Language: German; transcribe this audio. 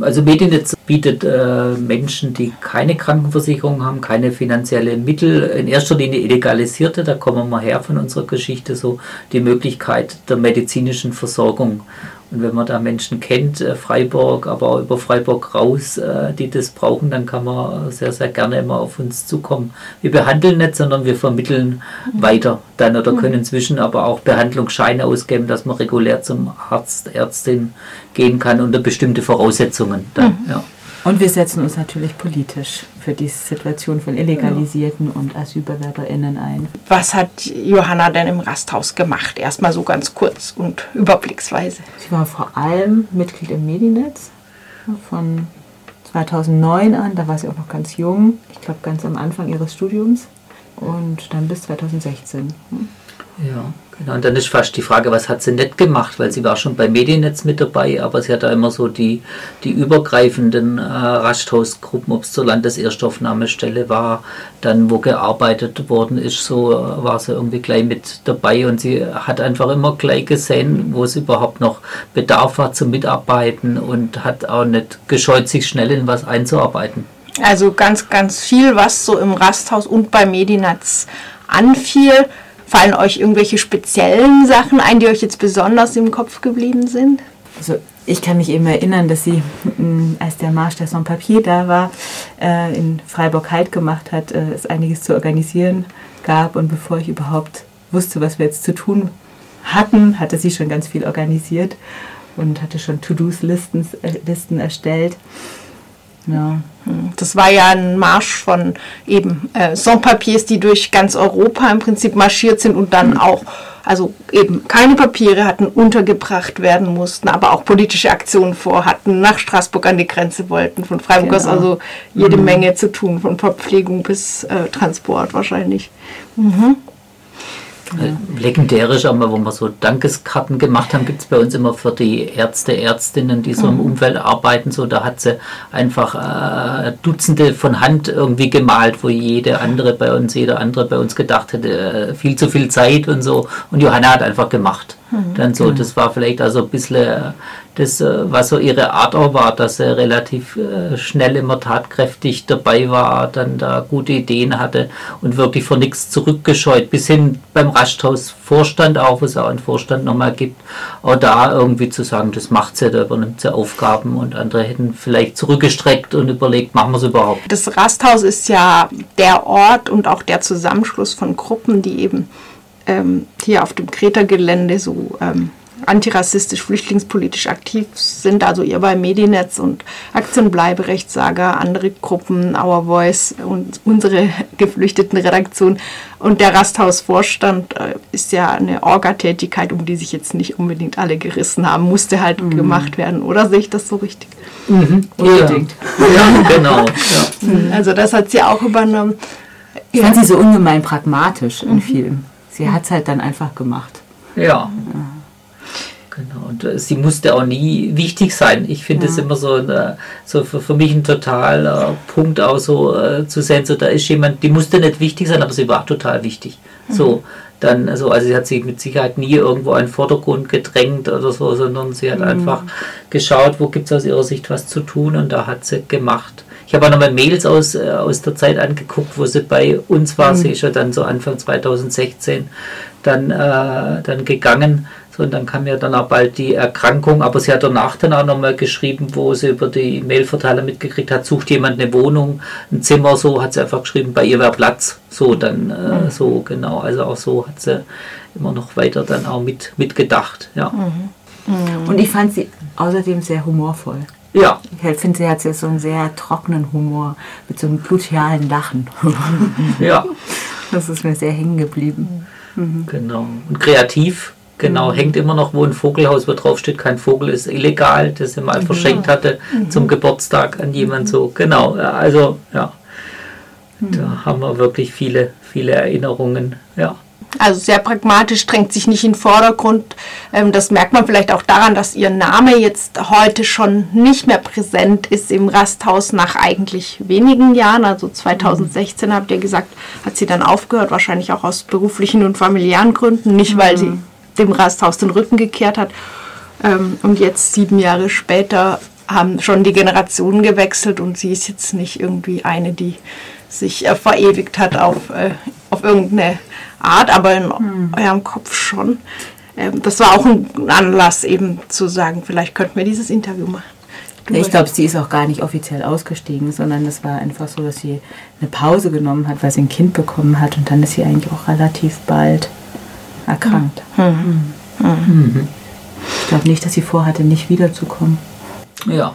Also Medienetz bietet äh, Menschen, die keine Krankenversicherung haben, keine finanzielle Mittel, in erster Linie illegalisierte, da kommen wir her von unserer Geschichte, so die Möglichkeit der medizinischen Versorgung. Und wenn man da Menschen kennt, äh, Freiburg, aber auch über Freiburg raus, äh, die das brauchen, dann kann man sehr, sehr gerne immer auf uns zukommen. Wir behandeln nicht, sondern wir vermitteln mhm. weiter dann oder können mhm. inzwischen aber auch Behandlungsscheine ausgeben, dass man regulär zum Arzt, Ärztin gehen kann unter bestimmte Voraussetzungen. Dann, mhm. ja. Und wir setzen uns natürlich politisch für die Situation von Illegalisierten ja. und AsylbewerberInnen ein. Was hat Johanna denn im Rasthaus gemacht? Erstmal so ganz kurz und überblicksweise. Sie war vor allem Mitglied im Medienetz von 2009 an. Da war sie auch noch ganz jung. Ich glaube, ganz am Anfang ihres Studiums. Und dann bis 2016. Ja. Genau, und dann ist fast die Frage, was hat sie nicht gemacht, weil sie war schon bei Mediennetz mit dabei, aber sie hat da immer so die, die übergreifenden äh, Rasthausgruppen, ob es zur Landeserstaufnahmestelle war, dann wo gearbeitet worden ist, so äh, war sie irgendwie gleich mit dabei und sie hat einfach immer gleich gesehen, wo es überhaupt noch Bedarf hat zum Mitarbeiten und hat auch nicht gescheut, sich schnell in was einzuarbeiten. Also ganz, ganz viel, was so im Rasthaus und bei Mediennetz anfiel Fallen euch irgendwelche speziellen Sachen ein, die euch jetzt besonders im Kopf geblieben sind? Also ich kann mich eben erinnern, dass sie, mm, als der Marsch der Sans-Papier da war, äh, in Freiburg Halt gemacht hat, äh, es einiges zu organisieren gab. Und bevor ich überhaupt wusste, was wir jetzt zu tun hatten, hatte sie schon ganz viel organisiert und hatte schon To-Dos-Listen äh, Listen erstellt. Ja. Hm. Das war ja ein Marsch von eben äh, Sans-Papiers, die durch ganz Europa im Prinzip marschiert sind und dann mhm. auch, also eben keine Papiere hatten, untergebracht werden mussten, aber auch politische Aktionen vorhatten, nach Straßburg an die Grenze wollten, von Freiburg aus genau. also jede mhm. Menge zu tun, von Verpflegung bis äh, Transport wahrscheinlich. Mhm. Legendärisch, aber wo wir so Dankeskarten gemacht haben, gibt es bei uns immer für die Ärzte, Ärztinnen, die so mhm. im Umfeld arbeiten. So, da hat sie einfach äh, Dutzende von Hand irgendwie gemalt, wo jede andere bei uns, jeder andere bei uns gedacht hätte, äh, viel zu viel Zeit und so. Und Johanna hat einfach gemacht. Mhm. Dann so, das war vielleicht also ein bisschen äh, das, äh, was so ihre Art auch war, dass sie relativ äh, schnell immer tatkräftig dabei war, dann da gute Ideen hatte und wirklich vor nichts zurückgescheut, bis hin beim Rasthaus Vorstand auch, wo es auch einen Vorstand nochmal gibt, auch da irgendwie zu sagen, das macht sie, da übernimmt sie Aufgaben und andere hätten vielleicht zurückgestreckt und überlegt, machen wir es überhaupt. Das Rasthaus ist ja der Ort und auch der Zusammenschluss von Gruppen, die eben ähm, hier auf dem Kreta-Gelände so ähm, antirassistisch, flüchtlingspolitisch aktiv sind, also ihr bei Mediennetz und Aktion Bleiberechtssager, andere Gruppen, Our Voice und unsere geflüchteten Redaktion und der Rasthausvorstand äh, ist ja eine Orga-Tätigkeit, um die sich jetzt nicht unbedingt alle gerissen haben, musste halt mhm. gemacht werden, oder sehe ich das so richtig? Mhm. Unbedingt. Ja, ja genau. Ja. Also das hat sie auch übernommen. Ich fand sie so ungemein pragmatisch in mhm. vielem. Sie hat es halt dann einfach gemacht. Ja. ja. Genau, und äh, sie musste auch nie wichtig sein. Ich finde es ja. immer so, eine, so für, für, mich ein totaler Punkt auch so äh, zu sehen, so da ist jemand, die musste nicht wichtig sein, aber sie war total wichtig. Mhm. So, dann, also, also sie hat sich mit Sicherheit nie irgendwo in den Vordergrund gedrängt oder so, sondern sie hat mhm. einfach geschaut, wo gibt es aus ihrer Sicht was zu tun und da hat sie gemacht. Ich habe auch nochmal Mails aus, äh, aus der Zeit angeguckt, wo sie bei uns war. Mhm. Sie ist ja dann so Anfang 2016 dann, äh, dann gegangen. So, und dann kam ja dann auch bald die Erkrankung. Aber sie hat danach dann auch nochmal geschrieben, wo sie über die Mailverteiler mitgekriegt hat, sucht jemand eine Wohnung, ein Zimmer, so hat sie einfach geschrieben, bei ihr wäre Platz. So, dann äh, mhm. so, genau. Also auch so hat sie immer noch weiter dann auch mit, mitgedacht. Ja. Mhm. Mhm. Und ich fand sie außerdem sehr humorvoll. Ja. Ich finde, sie hat so einen sehr trockenen Humor mit so einem glutealen Lachen. ja. Das ist mir sehr hängen geblieben. Mhm. Genau. Und kreativ, genau, mhm. hängt immer noch wo ein Vogelhaus, wo drauf steht, kein Vogel ist illegal, das sie mal mhm. verschenkt hatte mhm. zum Geburtstag an jemand so. Genau. Also, ja. Da mhm. haben wir wirklich viele, viele Erinnerungen. Ja. Also sehr pragmatisch, drängt sich nicht in den Vordergrund. Ähm, das merkt man vielleicht auch daran, dass ihr Name jetzt heute schon nicht mehr präsent ist im Rasthaus nach eigentlich wenigen Jahren. Also 2016 habt ihr gesagt, hat sie dann aufgehört, wahrscheinlich auch aus beruflichen und familiären Gründen, nicht weil sie mhm. dem Rasthaus den Rücken gekehrt hat. Ähm, und jetzt sieben Jahre später haben schon die Generationen gewechselt und sie ist jetzt nicht irgendwie eine, die sich äh, verewigt hat auf, äh, auf irgendeine Art, aber in hm. eurem Kopf schon. Ähm, das war auch ein Anlass eben zu sagen, vielleicht könnten wir dieses Interview machen. Ich glaube, sie ist auch gar nicht offiziell ausgestiegen, sondern es war einfach so, dass sie eine Pause genommen hat, weil sie ein Kind bekommen hat und dann ist sie eigentlich auch relativ bald erkrankt. Mhm. Mhm. Ich glaube nicht, dass sie vorhatte, nicht wiederzukommen. Ja,